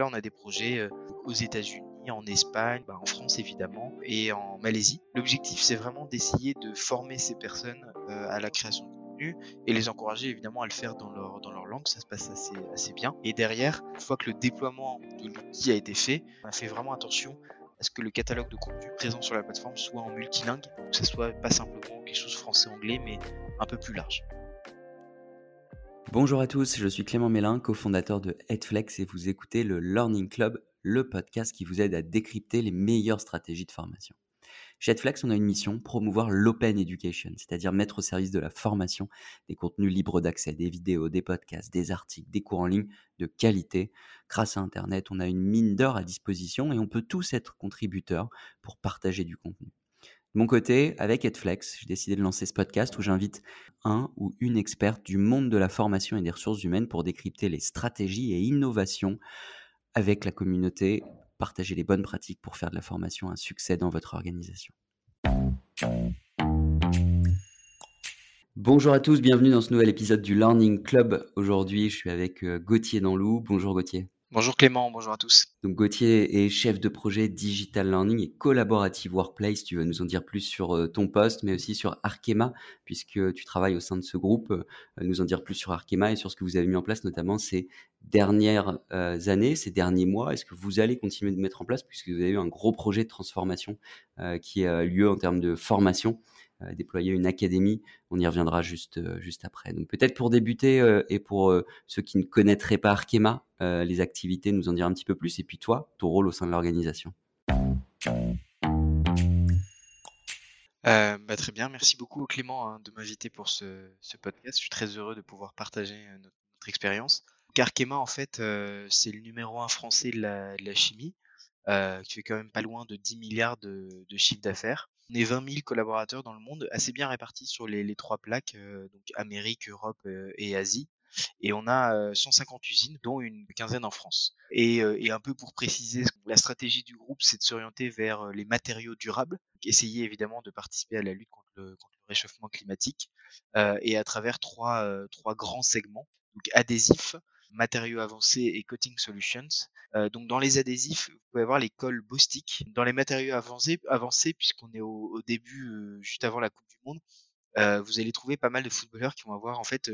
là, on a des projets aux États-Unis, en Espagne, bah, en France évidemment, et en Malaisie. L'objectif, c'est vraiment d'essayer de former ces personnes à la création de contenu et les encourager évidemment à le faire dans leur, langue, ça se passe assez, assez bien. Et derrière, une fois que le déploiement de l'outil a été fait, on a fait vraiment attention à ce que le catalogue de contenu présent sur la plateforme soit en multilingue, que ce soit pas simplement quelque chose français-anglais, mais un peu plus large. Bonjour à tous, je suis Clément Mélin, cofondateur de Headflex et vous écoutez le Learning Club, le podcast qui vous aide à décrypter les meilleures stratégies de formation. Chez Headflex, on a une mission, promouvoir l'open education, c'est-à-dire mettre au service de la formation des contenus libres d'accès, des vidéos, des podcasts, des articles, des cours en ligne de qualité. Grâce à Internet, on a une mine d'or à disposition et on peut tous être contributeurs pour partager du contenu. De mon côté, avec Edflex, j'ai décidé de lancer ce podcast où j'invite un ou une experte du monde de la formation et des ressources humaines pour décrypter les stratégies et innovations avec la communauté, partager les bonnes pratiques pour faire de la formation un succès dans votre organisation. Bonjour à tous, bienvenue dans ce nouvel épisode du Learning Club. Aujourd'hui, je suis avec euh, Gauthier Danlou. Bonjour Gauthier. Bonjour Clément, bonjour à tous. Donc Gauthier est chef de projet Digital Learning et Collaborative Workplace. Tu vas nous en dire plus sur euh, ton poste, mais aussi sur Arkema, puisque tu travailles au sein de ce groupe. Euh, nous en dire plus sur Arkema et sur ce que vous avez mis en place, notamment ces dernières euh, années, ces derniers mois. Est-ce que vous allez continuer de mettre en place, puisque vous avez eu un gros projet de transformation qui a lieu en termes de formation déployer une académie. On y reviendra juste, euh, juste après. Donc peut-être pour débuter euh, et pour ceux qui ne connaîtraient pas Arkema, les activités, nous en dire un petit peu plus. Et puis toi, ton rôle au sein de l'organisation. bah, très bien, merci beaucoup Clément hein, de m'inviter pour ce, podcast. Je suis très heureux de pouvoir partager notre, expérience. Arkema, en fait, c'est le numéro un français de la, chimie, qui fait quand même pas loin de 10 milliards de, de chiffre d'affaires. On est 20 000 collaborateurs dans le monde, assez bien répartis sur les, trois plaques, euh, donc Amérique, Europe euh, et Asie. Et on a 150 euh, usines, dont une quinzaine en France. Et, un peu pour préciser, la stratégie du groupe, c'est de s'orienter vers les matériaux durables, essayer évidemment de participer à la lutte contre le, réchauffement climatique, et à travers trois, trois grands segments, donc adhésifs, matériaux avancés et coating solutions. Euh, donc dans les adhésifs, vous pouvez avoir les cols Bostik. Dans les matériaux avancés, avancés puisqu'on est au, début, euh, juste avant la Coupe du Monde, euh, vous allez trouver pas mal de footballeurs qui vont avoir en fait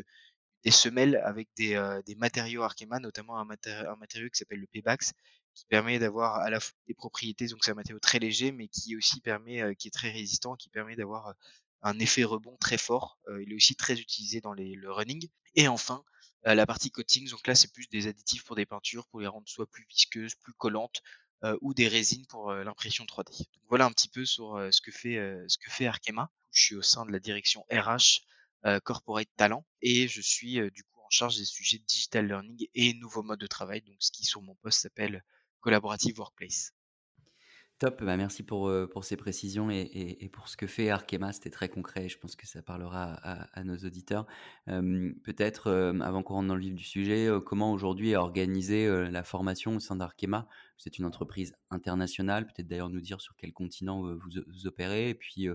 des semelles avec des, des matériaux Arkema, notamment un, matériau qui s'appelle le Pebax, qui permet d'avoir à la fois des propriétés, donc c'est un matériau très léger, mais qui aussi permet, qui est très résistant, qui permet d'avoir un effet rebond très fort. il est aussi très utilisé dans le running. Et enfin, la partie coatings, donc là, c'est plus des additifs pour des peintures, pour les rendre soit plus visqueuses, plus collantes, euh, ou des résines pour euh, l'impression 3D. Donc voilà un petit peu sur ce que fait ce que fait Arkema. Je suis au sein de la direction RH Corporate Talent et je suis du coup en charge des sujets digital learning et nouveaux modes de travail. Donc ce qui sur mon poste s'appelle Collaborative Workplace. Top, bah merci pour, pour ces précisions et, et, pour ce que fait Arkema. C'était très concret je pense que ça parlera à, nos auditeurs. Peut-être, avant qu'on rentre dans le vif du sujet, comment aujourd'hui est organisée la formation au sein d'Arkema? C'est une entreprise internationale, peut-être d'ailleurs nous dire sur quel continent vous, opérez et puis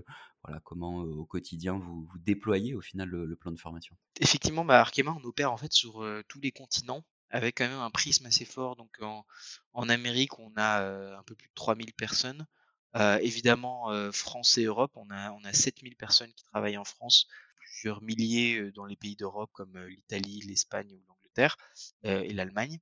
voilà, comment au quotidien vous, vous déployez au final le, plan de formation? Effectivement, bah, Arkema, on opère en fait sur tous les continents avec quand même un prisme assez fort. Donc en, Amérique, on a un peu plus de 3000 personnes. évidemment, France et Europe, on a, on a 7000 personnes qui travaillent en France, plusieurs milliers dans les pays d'Europe comme l'Italie, l'Espagne ou l'Angleterre et l'Allemagne.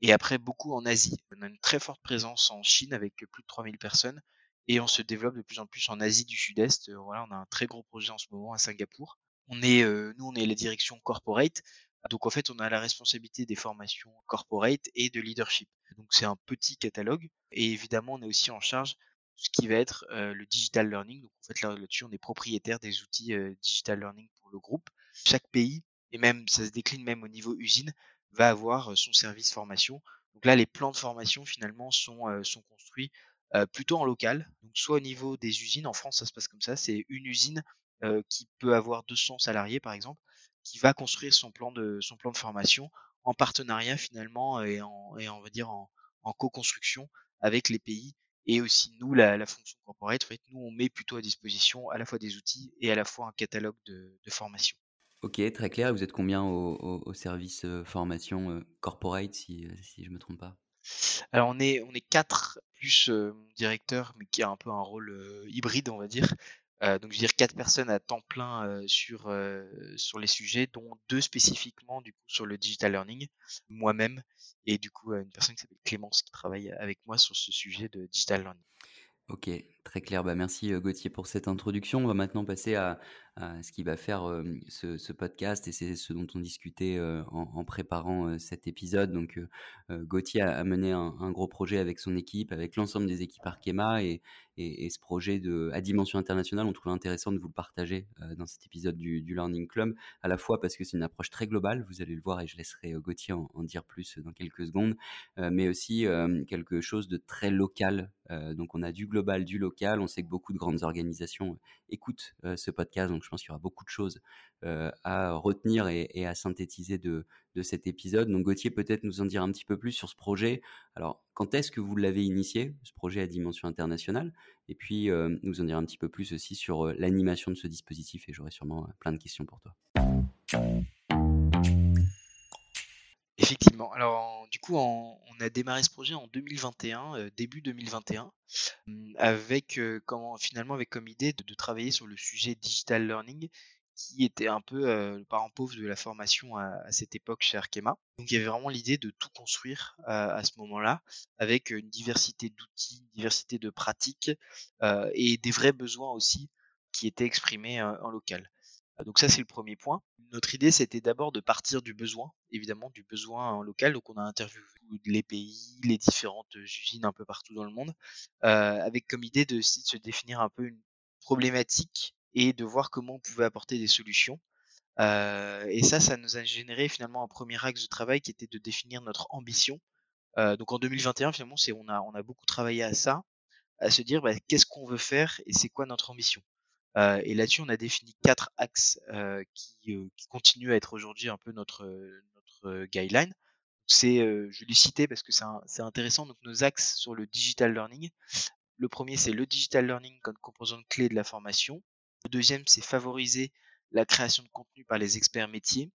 Et après, beaucoup en Asie. On a une très forte présence en Chine avec plus de 3000 personnes. Et on se développe de plus en plus en Asie du Sud-Est. Voilà, on a un très gros projet en ce moment à Singapour. Nous, on est la direction corporate. Donc en fait, on a la responsabilité des formations corporate et de leadership. Donc c'est un petit catalogue et évidemment, on est aussi en charge de ce qui va être le digital learning. Donc en fait, là-dessus, on est propriétaire des outils digital learning pour le groupe. Chaque pays et même ça se décline même au niveau usine va avoir son service formation. Donc là, les plans de formation finalement sont, sont construits plutôt en local. Donc soit au niveau des usines, en France ça se passe comme ça, c'est une usine qui peut avoir 200 salariés par exemple qui va construire son plan de, son plan de formation en partenariat finalement et en, et on va dire en, en co-construction avec les pays et aussi nous, la, la fonction corporate, en fait, nous, on met plutôt à disposition à la fois des outils et à la fois un catalogue de, de formation. Ok, très clair. Vous êtes combien au, au, service euh, formation euh, corporate, si, euh, si je ne me trompe pas? Alors on est on est 4 plus, mon directeur, mais qui a un peu un rôle, hybride, on va dire. Heu, donc je veux dire 4 personnes à temps plein, heu, sur, heu, sur les sujets, dont 2 spécifiquement du coup sur le digital learning, moi-même et du coup, heu, une personne qui s'appelle Clémence qui travaille avec moi sur ce sujet de digital learning. OK, très clair. Bah, merci, heu, Gauthier pour cette introduction. On va maintenant passer à ce qui va faire, hem, ce podcast et c'est ce dont on discutait, heu, en préparant, cet épisode. Donc, Gauthier a mené un gros projet avec son équipe, avec l'ensemble des équipes Arkema et ce projet de à dimension internationale, on trouvait intéressant de vous le partager, dans cet épisode du Learning Club. À la fois parce que c'est une approche très globale, vous allez le voir et je laisserai, Gauthier en en dire plus, dans quelques secondes, mais aussi, quelque chose de très local. Donc on a du global, du local. On sait que beaucoup de grandes organisations, heu, écoutent, heu, ce podcast, donc je pense qu'il y aura beaucoup de choses, heu, à retenir et à synthétiser de de cet épisode. Donc Gauthier, peut-être nous en dire un petit peu plus sur ce projet. Alors, quand est-ce que vous l'avez initié, ce projet à dimension internationale? Et puis, nous en dire un petit peu plus aussi sur, l'animation de ce dispositif et j'aurai sûrement, plein de questions pour toi. Effectivement. Alors du coup, on a démarré ce projet en 2021, heu, début 2021, mmh, avec, comment finalement avec comme idée de travailler sur le sujet digital learning qui était un peu, le parent pauvre de la formation à à cette époque chez Arkema. Donc il y avait vraiment l'idée de tout construire, à ce moment-là, avec, une diversité d'outils, une diversité de pratiques, et des vrais besoins aussi qui étaient exprimés, en local. Heu, donc ça, c'est le premier point. Notre idée, c'était d'abord de partir du besoin, évidemment du besoin local. Donc on a interviewé les pays, les différentes, usines un peu partout dans le monde, avec comme idée de se définir un peu une problématique et de voir comment on pouvait apporter des solutions. Et ça, ça nous a généré finalement un premier axe de travail qui était de définir notre ambition. Donc en 2021 finalement, c'est on a on a beaucoup travaillé à ça, à se dire, bah, qu'est-ce qu'on veut faire et c'est quoi notre ambition? Heu et là-dessus, on a défini 4 axes, qui, heu, qui continuent à être aujourd'hui un peu notre, guideline. C'est, heu, je vais les citer parce que c'est in c'est intéressant, donc nos axes sur le digital learning. Le premier, c'est le digital learning comme composante clé de la formation. Le deuxième, c'est favoriser la création de contenu par les experts métiers.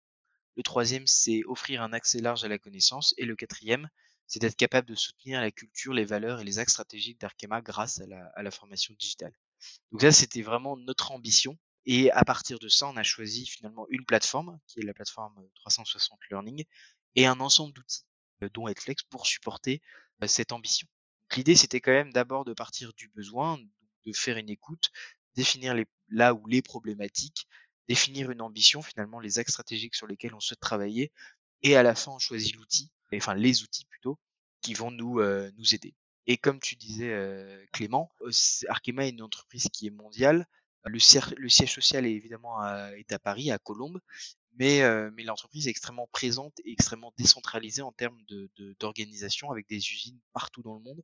Le troisième, c'est offrir un accès large à la connaissance et le quatrième, c'est d'être capable de soutenir la culture, les valeurs et les axes stratégiques d'Arkema grâce à la formation digitale. Donc ça, c'était vraiment notre ambition et à partir de ça, on a choisi finalement une plateforme qui est la plateforme, heu, 360 Learning et un ensemble d'outils, heu, dont Edflex pour supporter, heu, cette ambition. L'idée, c'était quand même d'abord de partir du besoin, de faire une écoute, définir là où les problématiques, définir une ambition, finalement les axes stratégiques sur lesquels on souhaite travailler et à la fin, on choisit l'outil, enfin les outils plutôt, qui vont nous aider. Et comme tu disais, heu, Clément, heu, c Arkema est une entreprise qui est mondiale. Le siège social est évidemment à Paris, à Colombes, mais heu, mais l'entreprise est extrêmement présente et extrêmement décentralisée en termes d'organisation avec des usines partout dans le monde,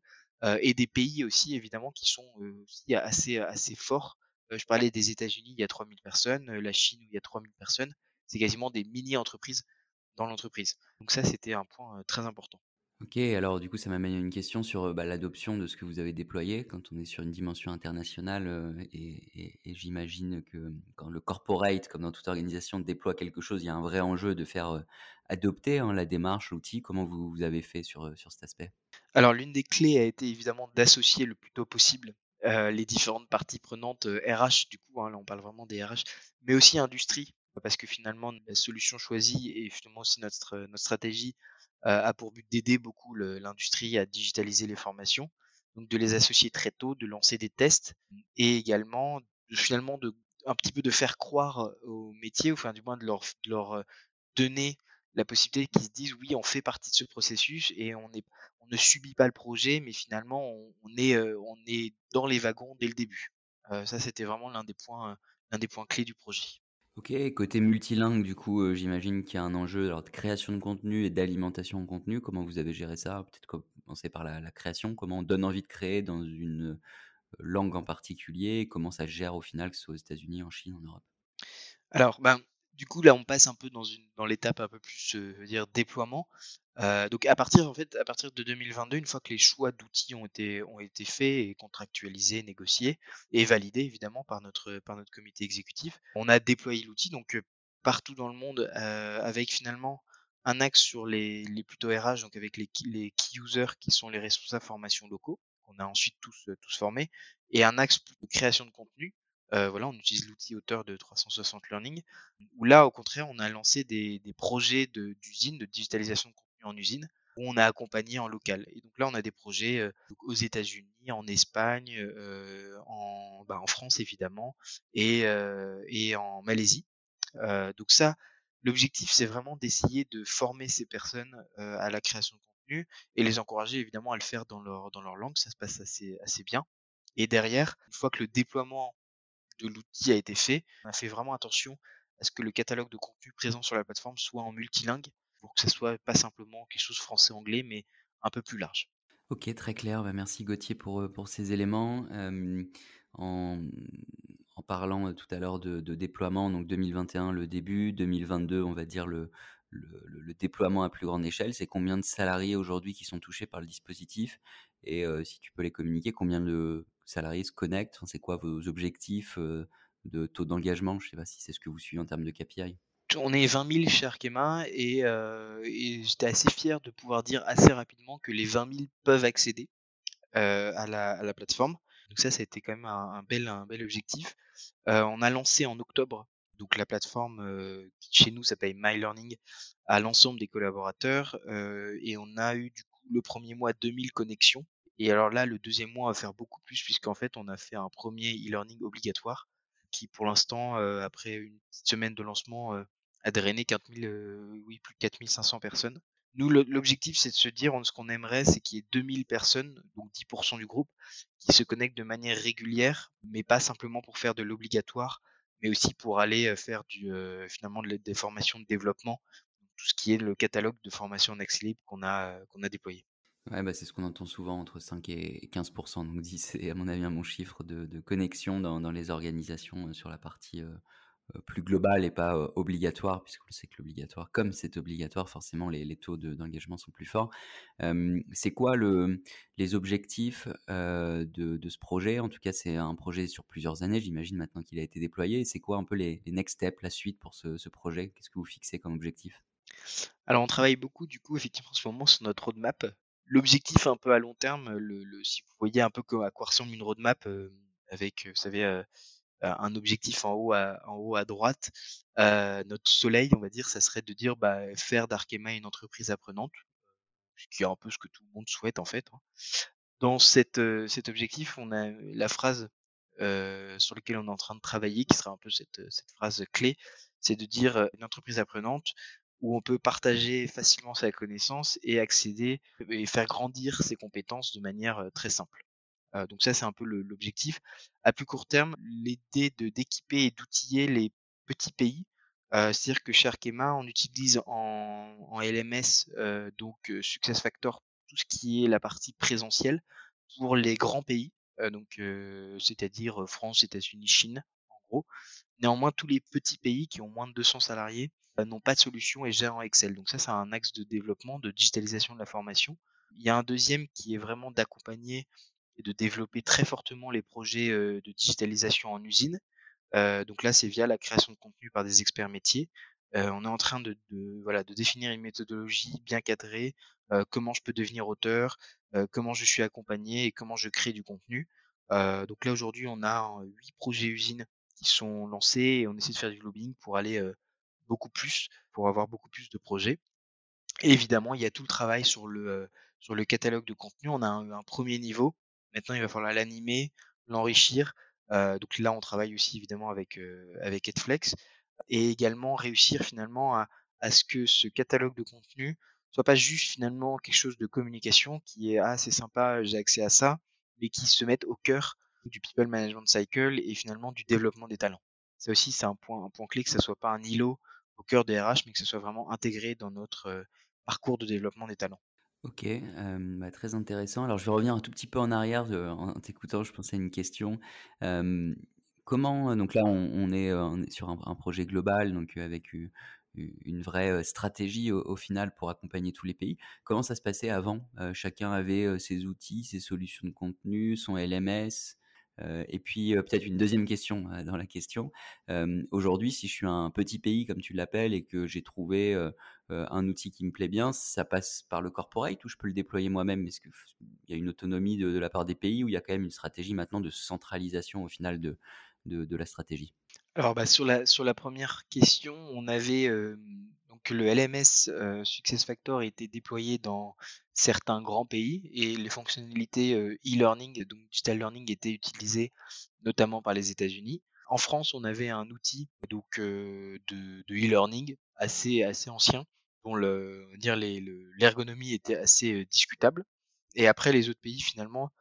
et des pays aussi évidemment qui sont, aussi assez forts. Je parlais des États-Unis, il y a 3000 personnes, la Chine où il y a 3000 personnes. C'est quasiment des mini entreprises dans l'entreprise. Donc ça, c'était un point, très important. OK, alors du coup, ça m'amène à une question sur, heu, bah, l'adoption de ce que vous avez déployé quand on est sur une dimension internationale, heu et j'imagine que, mmh, quand le corporate, comme dans toute organisation, déploie quelque chose, il y a un vrai enjeu de faire, adopter, hein, la démarche, l'outil. Comment vous avez fait sur, sur cet aspect? Alors l'une des clés a été évidemment d'associer le plus tôt possible, les différentes parties prenantes, RH du coup, hein, là on parle vraiment des RH, mais aussi industrie, parce que finalement la solution choisie et finalement aussi notre, notre stratégie, a pour but d'aider beaucoup l'industrie à digitaliser les formations. Donc de les associer très tôt, de lancer des tests et également finalement de un petit peu de faire croire, aux métiers, enfin du moins de leur de leur, heu, donner la possibilité qu'ils se disent: «Oui, on fait partie de ce processus et on est on ne subit pas le projet, mais finalement on est, on est dans les wagons dès le début. Heu, ça, c'était vraiment l'un des l'un des points clés du projet. OK, côté multilingue, du coup, heu, j'imagine qu'il y a un enjeu de création de contenu et d'alimentation en contenu. Comment vous avez géré ça? Peut-être commencer par la création. Comment on donne envie de créer dans une, heu, langue en particulier? Comment ça gère au final, que ce soit aux États-Unis, en Chine, en Europe? Alors, ben, du coup, là, on passe un peu dans une dans l'étape un peu plus, veux dire déploiement. Heu, donc à partir en fait, à partir de 2022, une fois que les choix d'outils ont été ont été faits et contractualisés, négociés et validés évidemment par notre, par notre comité exécutif, on a déployé l'outil donc, heu, partout dans le monde, heu, avec finalement un axe sur les, les plutôt RH, donc avec les, les key users qui sont les responsables formation locaux, qu'on a ensuite tous, tous formés, et un axe de création de contenu. Euh, voilà, on utilise l'outil auteur de 360 Learning, où là, au contraire, on a lancé des, des projets d'usine, de, de digitalisation de contenu en usine, où on a accompagné en local. Et donc là, on a des projets euh, aux États-Unis, en Espagne, euh, en, bah, en France évidemment, et, et en Malaisie. donc ça, l'objectif, c'est vraiment d'essayer de former ces personnes à la création de contenu et les encourager évidemment à le faire dans leur, dans leur langue. Ça se passe assez, assez bien. Et derrière, une fois que le déploiement de l'outil a été fait, on a fait vraiment attention à ce que le catalogue de contenu présent sur la plateforme soit en multilingue pour que ce soit pas simplement quelque chose français-anglais, mais un peu plus large. Ok, très clair. Bah, merci Gauthier pour, euh, pour ces éléments. en, parlant tout à l'heure de, déploiement, donc 2021 le début, 2022 on va dire le, déploiement à plus grande échelle, c'est combien de salariés aujourd'hui qui sont touchés par le dispositif? Et si tu peux les communiquer, combien de salariés se connectent, c'est quoi vos objectifs de taux d'engagement, je ne sais pas si c'est ce que vous suivez en termes de KPI on est 20 000 chez Arkema et, j'étais assez fier de pouvoir dire assez rapidement que les 20 000 peuvent accéder à, la, plateforme. Donc ça, ça a été quand même un, bel, objectif. On a lancé en octobre donc la plateforme qui chez nous s'appelle My Learning à l'ensemble des collaborateurs et on a eu du coup le premier mois 2000 connexions et alors là le deuxième mois on va faire beaucoup plus puisqu'en fait on a fait un premier e-learning obligatoire qui pour l'instant euh, après une semaine de lancement a drainé 4000, euh, oui, plus de 4500 personnes. Nous, l'objectif, c'est de se dire, ce qu'on aimerait, c'est qu'il y ait 2000 personnes, donc 10% du groupe, qui se connectent de manière régulière, mais pas simplement pour faire de l'obligatoire, mais aussi pour aller faire du, euh, finalement de, des formations de développement, tout ce qui est le catalogue de formation en accès libre qu'on a déployé. Ouais, bah c'est ce qu'on entend souvent entre 5 et 15%. Donc 10, c'est à mon avis un bon chiffre de, connexion dans, les organisations sur la partie euh, euh, plus global et pas euh, obligatoire, puisqu'on sait que l'obligatoire, comme c'est obligatoire, forcément les, taux d'engagement sont plus forts. Euh, c'est quoi le, les objectifs euh, de, ce projet? En tout cas, c'est un projet sur plusieurs années, j'imagine, maintenant qu'il a été déployé. C'est quoi un peu les, les, next steps, la suite pour ce, ce projet? Qu'est-ce que vous fixez comme objectif? Alors, on travaille beaucoup, du coup, effectivement, en ce moment, sur notre roadmap. L'objectif un peu à long terme, si vous voyez un peu à quoi ressemble une roadmap, euh, avec, vous savez, euh, un objectif en haut à, droite, euh, notre soleil, on va dire, ça serait de dire bah, faire d'Arkema une entreprise apprenante, ce qui est un peu ce que tout le monde souhaite en fait. Hein. Dans euh, cet objectif, on a la phrase euh, sur laquelle on est en train de travailler, qui sera un peu cette phrase clé, c'est de dire une entreprise apprenante où on peut partager facilement sa connaissance et accéder et faire grandir ses compétences de manière très simple. Euh, donc ça, c'est un peu l'objectif. À plus court terme, l'idée de d'équiper et d'outiller les petits pays. Euh, C'est-à-dire que chez Arkema, on utilise en, LMS euh, donc euh, SuccessFactor tout ce qui est la partie présentielle pour les grands pays, euh, donc euh, c'est-à-dire France, États-Unis, Chine, Néanmoins, tous les petits pays qui ont moins de 200 salariés n'ont pas de solution et gèrent en Excel. Donc ça, c'est un axe de développement, de digitalisation de la formation. Il y a un deuxième qui est vraiment d'accompagner et de développer très fortement les projets de digitalisation en usine. Euh, donc là, c'est via la création de contenu par des experts métiers. Euh, on est en train de, définir une méthodologie bien cadrée, euh, comment je peux devenir auteur, comment je suis accompagné et comment je crée du contenu. donc là, aujourd'hui, on a huit projets usines qui sont lancés et on essaie de faire du lobbying pour aller beaucoup plus, pour avoir beaucoup plus de projets. Et évidemment, il y a tout le travail sur le, sur le catalogue de contenu. On a un, un premier niveau Maintenant, il va falloir l'animer, l'enrichir. Donc là, on travaille aussi évidemment avec avec Edflex et également réussir finalement à, à ce que ce catalogue de contenu soit pas juste finalement quelque chose de communication qui est assez sympa, j'ai accès à ça, mais qui se mette au cœur du people management cycle et finalement du développement des talents. Ça aussi, c'est un point, un point clé que ça soit pas un îlot au cœur des RH, mais que ça soit vraiment intégré dans notre euh, parcours de développement des talents. Ok, euh, bah, très intéressant. Alors, je vais revenir un tout petit peu en arrière euh, en t'écoutant. Je pensais à une question. Euh, comment, donc là, on, on, est, sur un, projet global, donc avec une, vraie stratégie au, final pour accompagner tous les pays. Comment ça se passait avant? Chacun avait ses outils, ses solutions de contenu, son LMS. Heu et puis, peut-être une deuxième question, dans la question. Aujourd'hui, si je suis un petit pays comme tu l'appelles et que j'ai trouvé, un outil qui me plaît bien, ça passe par le corporate ou je peux le déployer moi-même? Est-ce que f il y a une autonomie de la part des pays ou il y a quand même une stratégie maintenant de centralisation au final de de la stratégie? Alors, bah, sur la sur la première question, on avait, donc le LMS, heu, SuccessFactors était déployé dans certains grands pays et les fonctionnalités, heu, e-learning, donc digital learning étaient utilisées notamment par les États-Unis. En France, on avait un outil donc heu, de e-learning assez assez ancien, dont les l'ergonomie était assez, heu, discutable et après les autres pays finalement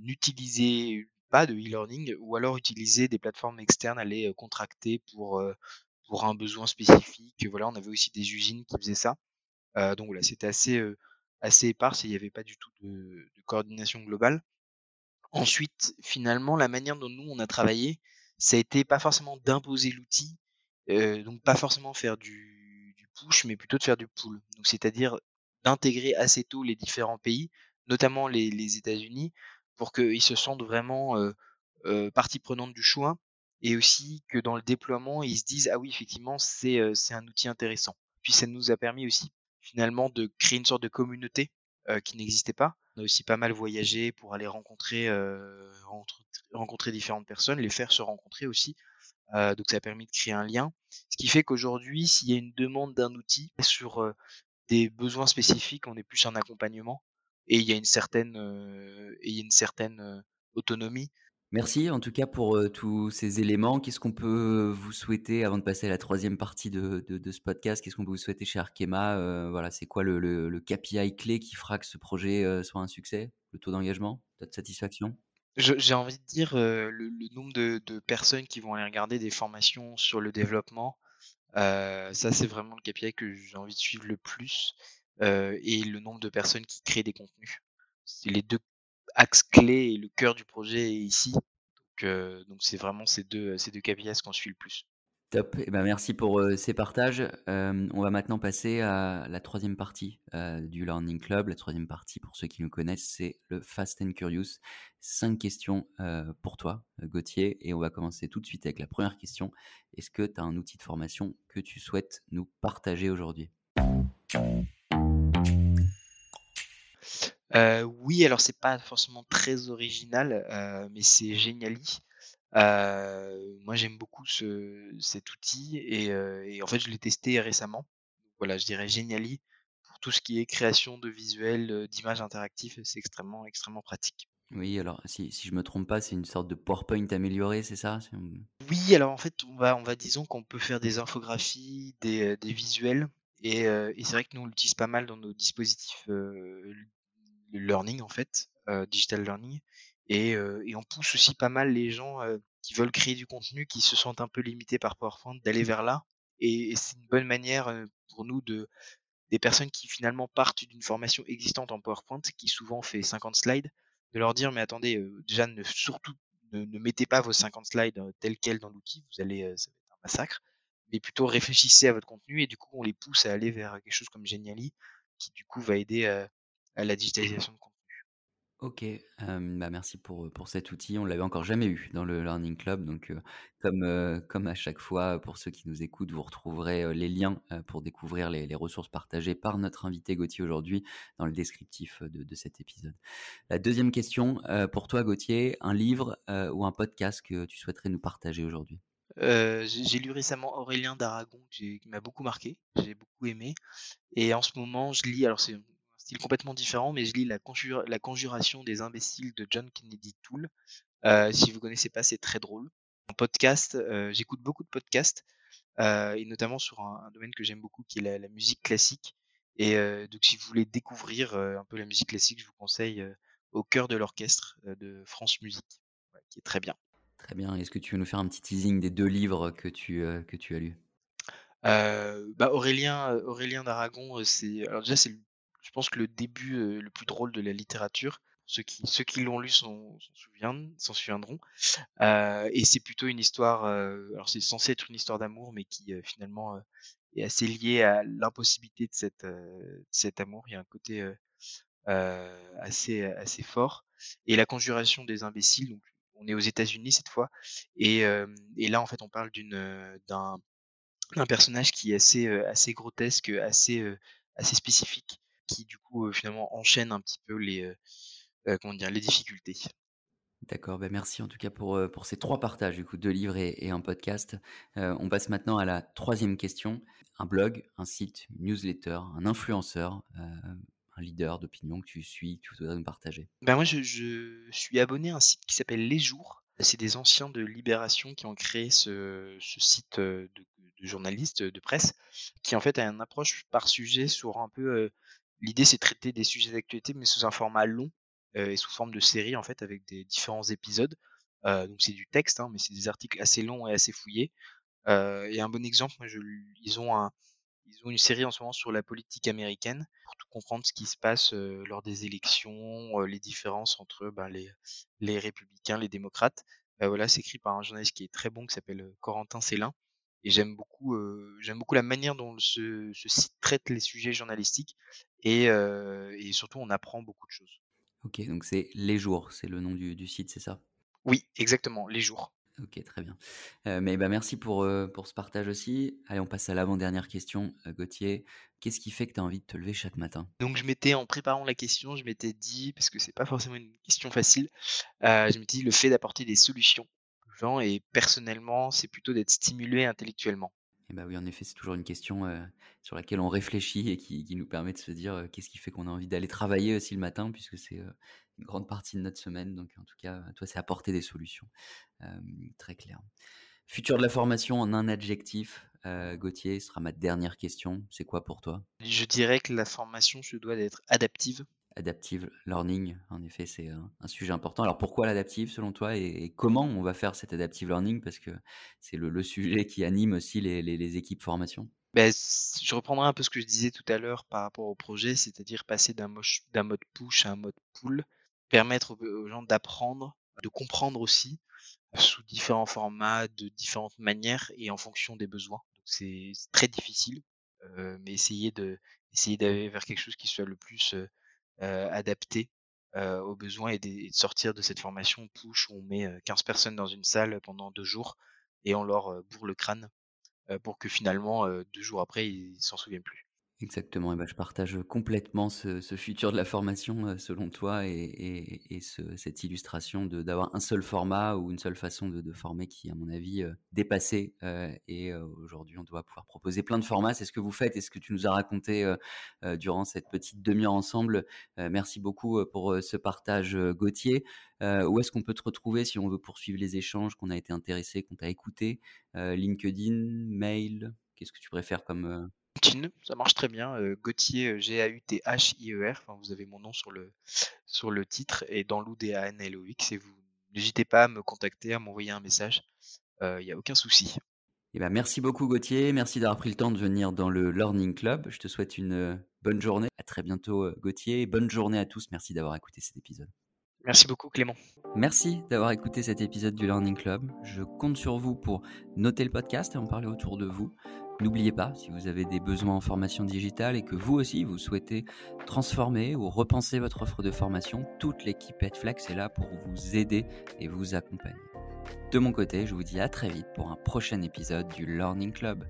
n'utilisaient pas de e-learning ou alors utilisaient des plateformes externes, allaient, heu, contracter pour, pour un besoin spécifique. Voilà, on avait aussi des usines qui faisaient ça. Heu, donc voilà, c'était assez, heu, assez éparse et il y avait pas du tout de de coordination globale. Ensuite, finalement, la manière dont nous on a travaillé, ça a été pas forcément d'imposer l'outil, heu, donc pas forcément faire du du push, mais plutôt de faire du pull. Donc c'est-à-dire d'intégrer assez tôt les différents pays, notamment les les États-Unis, pour qu'ils se sentent vraiment, heu heu, partie prenante du choix et aussi que dans le déploiement, ils se disent: «Ah oui, effectivement, c'est, heu, c'est un outil intéressant». Puis ça nous a permis aussi, finalement, de créer une sorte de communauté, heu, qui n'existait pas. On a aussi pas mal voyagé pour aller rencontrer, rentre rencontrer différentes personnes, les faire se rencontrer aussi. Donc ça a permis de créer un lien. Ce qui fait qu'aujourd'hui, s'il y a une demande d'un outil sur, des besoins spécifiques, on est plus en accompagnement et il y a une certaine, et il y a une certaine, autonomie. Merci en tout cas pour, heu, tous ces éléments. Qu'est-ce qu'on peut vous souhaiter avant de passer à la troisième partie de ce podcast? Qu'est-ce qu'on peut vous souhaiter chez Arkema? Heu, voilà, c'est quoi le le le KPI clé qui fera que ce projet, heu, soit un succès? Le taux d'engagement? Taux de satisfaction? J'ai envie de dire, le nombre de de personnes qui vont aller regarder des formations sur le développement, ça c'est vraiment le KPI que j'ai envie de suivre le plus, et le nombre de personnes qui créent des contenus. C'est les 2 axes clés et le cœur du projet est ici. Donc donc c'est vraiment ces 2, ces 2 KPIs qu'on suit le plus. Top et ben, merci pour, heu, ces partages. On va maintenant passer à la troisième partie, heu, du Learning Club. La troisième partie, pour ceux qui nous connaissent, c'est le Fast and Curious. 5 questions, pour toi, Gauthier et on va commencer tout de suite avec la première question. Est-ce que tu as un outil de formation que tu souhaites nous partager aujourd'hui? Heu, oui, alors c'est pas forcément très original, heu, mais c'est Genially. Heu, moi j'aime beaucoup ce cet outil et en fait je l'ai testé récemment. Voilà, je dirais Genially pour tout ce qui est création de visuels, d'images interactives, c'est extrêmement, extrêmement pratique. Oui, alors si si je me trompe pas, c'est une sorte de PowerPoint amélioré, c'est ça? Oui, alors en fait, on va on va disons qu'on peut faire des infographies, des, des visuels et et c'est vrai que nous on l'utilise pas mal dans nos dispositifs, learning en fait, heu, digital learning et heu et on pousse aussi pas mal les gens, heu, qui veulent créer du contenu, qui se sentent un peu limités par PowerPoint, d'aller vers là et et c'est une bonne manière, pour nous de des personnes qui finalement partent d'une formation existante en PowerPoint, qui souvent fait 50 slides, de leur dire: «Mais attendez, déjà ne surtout ne ne mettez pas vos 50 slides, heu, tels quels dans l'outil, vous allez, ça va être un massacre, mais plutôt réfléchissez à votre contenu» et du coup, on les pousse à aller vers quelque chose comme Genially, qui du coup va aider, à la digitalisation de contenu. OK, bah, merci pour, pour cet outil. On l'avait encore jamais eu dans le Learning Club donc comme, comme à chaque fois, pour ceux qui nous écoutent, vous retrouverez, les liens, pour découvrir les les ressources partagées par notre invité Gauthier aujourd'hui dans le descriptif, de de cet épisode. La deuxième question, pour toi Gauthier, un livre, ou un podcast que tu souhaiterais nous partager aujourd'hui? J'ai lu récemment Aurélien d'Aragon qui m'a beaucoup marqué, j'ai beaucoup aimé et en ce moment je lis alors c'est style complètement différent, mais je lis la conjura La conjuration des imbéciles de John Kennedy Toole. Heu, si vous connaissez pas, c'est très drôle. En podcast, heu, j'écoute beaucoup de podcasts, heu et notamment sur un un domaine que j'aime beaucoup qui est la la musique classique et donc si vous voulez découvrir, un peu la musique classique, je vous conseille, Au cœur de l'orchestre, de France Musique, ouais, qui est très bien. Très bien. Est-ce que tu veux nous faire un petit teasing des 2 livres que tu, que tu as lus? Bah, Aurélien, Aurélien d'Aragon, c'est déjà c'est le je pense que le début, heu, le plus drôle de la littérature. Ceux qui l'ont lu s'en souviendront. Heu et c'est plutôt une histoire, heu, alors c'est censé être une histoire d'amour, mais qui, finalement, est assez liée à l'impossibilité de cet, amour. Il y a un côté, assez fort et La conjuration des imbéciles, donc on est aux États-Unis cette fois et, là en fait on parle d'un un personnage qui est assez, grotesque, assez spécifique, qui du coup finalement enchaîne un petit peu les, comment dire, les difficultés. D'accord, bah merci en tout cas pour, pour ces trois partages, du coup, deux livres et, un podcast. on passe maintenant à la troisième question. Un blog, un site, une newsletter, un influenceur, un leader d'opinion que tu suis, que tu voudrais nous partager? Ben Moi, je, je, suis abonné à un site qui s'appelle Les Jours. C'est des anciens de Libération qui ont créé ce, ce site de, de, journalistes de presse, qui en fait a une approche par sujet sur un peu... L'idée, c'est traiter des sujets d'actualité, mais sous un format long et sous forme de série, en fait, avec des différents épisodes. donc c'est du texte, hein, mais c'est des articles assez longs et assez fouillés. et un bon exemple, je, ils ont un, ils ont une série en ce moment sur la politique américaine pour tout comprendre ce qui se passe lors des élections, les différences entre ben, les, les républicains, les démocrates. voilà, c'est écrit par un journaliste qui est très bon, qui s'appelle Corentin Célin. Et j'aime beaucoup, j'aime beaucoup la manière dont ce, ce, site traite les sujets journalistiques et, et, surtout on apprend beaucoup de choses. Ok, donc c'est Les Jours, c'est le nom du, du site, c'est ça? Oui, exactement, Les Jours. OK, très bien. mais bah, merci pour, pour ce partage aussi. Allez, on passe à l'avant-dernière question, Gauthier. Qu'est-ce qui fait que tu as envie de te lever chaque matin? Donc je m'étais en préparant la question, je m'étais dit parce que c'est pas forcément une question facile, je m'étais dit le fait d'apporter des solutions gens et personnellement, c'est plutôt d'être stimulé intellectuellement. Et bah, oui, en effet, c'est toujours une question, sur laquelle on réfléchit et qui qui nous permet de se dire, qu'est-ce qui fait qu'on a envie d'aller travailler aussi le matin puisque c'est, une grande partie de notre semaine. Donc, en tout cas, toi, c'est apporter des solutions. très clair. Futur de la formation en un adjectif, euh, Gauthier, ce sera ma dernière question. C'est quoi pour toi? Je dirais que la formation se doit d'être adaptive. Adaptive learning, en effet, c'est un, sujet important. Alors pourquoi l'adaptive selon toi et, comment on va faire cet adaptive learning? Parce que c'est le, sujet qui anime aussi les, équipes formation. Ben, je reprendrai un peu ce que je disais tout à l'heure par rapport au projet, c'est-à-dire passer d'un mode push à un mode pull permettre aux gens d'apprendre, de comprendre aussi sous différents formats, de différentes manières et en fonction des besoins. C'est très difficile, euh, mais essayer de essayer d'aller vers quelque chose qui soit le plus euh, euh, adapté aux besoins et de, sortir de cette formation push où on met 15 personnes dans une salle pendant deux jours et on leur bourre le crâne pour que finalement deux jours après ils s'en souviennent plus. Exactement, et ben, je partage complètement ce, futur de la formation euh, selon toi et, et, cette illustration d'avoir un seul format ou une seule façon de, former qui, à mon avis, euh, dépassé. Euh, et aujourd'hui, on doit pouvoir proposer plein de formats. C'est ce que vous faites et ce que tu nous as raconté durant cette petite demi-heure ensemble. merci beaucoup pour ce partage, Gauthier. où est-ce qu'on peut te retrouver si on veut poursuivre les échanges, qu'on a été intéressé, qu'on t'a écouté LinkedIn, mail? Qu'est-ce que tu préfères comme ça marche très bien. Euh, Gauthier, G-A-U-T-H-I-E-R. Enfin, vous avez mon nom sur le, sur le titre et dans l'Ou D-A-N-L-O-X. Et vous n'hésitez pas à me contacter, à m'envoyer un message. Il euh, n'y a aucun souci. Eh ben, merci beaucoup Gauthier, merci d'avoir pris le temps de venir dans le Learning Club. Je te souhaite une euh, bonne journée. À très bientôt Gauthier. Bonne journée à tous. Merci d'avoir écouté cet épisode. Merci beaucoup Clément. Merci d'avoir écouté cet épisode du Learning Club. Je compte sur vous pour noter le podcast et en parler autour de vous. N'oubliez pas, si vous avez des besoins en formation digitale et que vous aussi vous souhaitez transformer ou repenser votre offre de formation, toute l'équipe Edflex est là pour vous aider et vous accompagner. De mon côté, je vous dis à très vite pour un prochain épisode du Learning Club.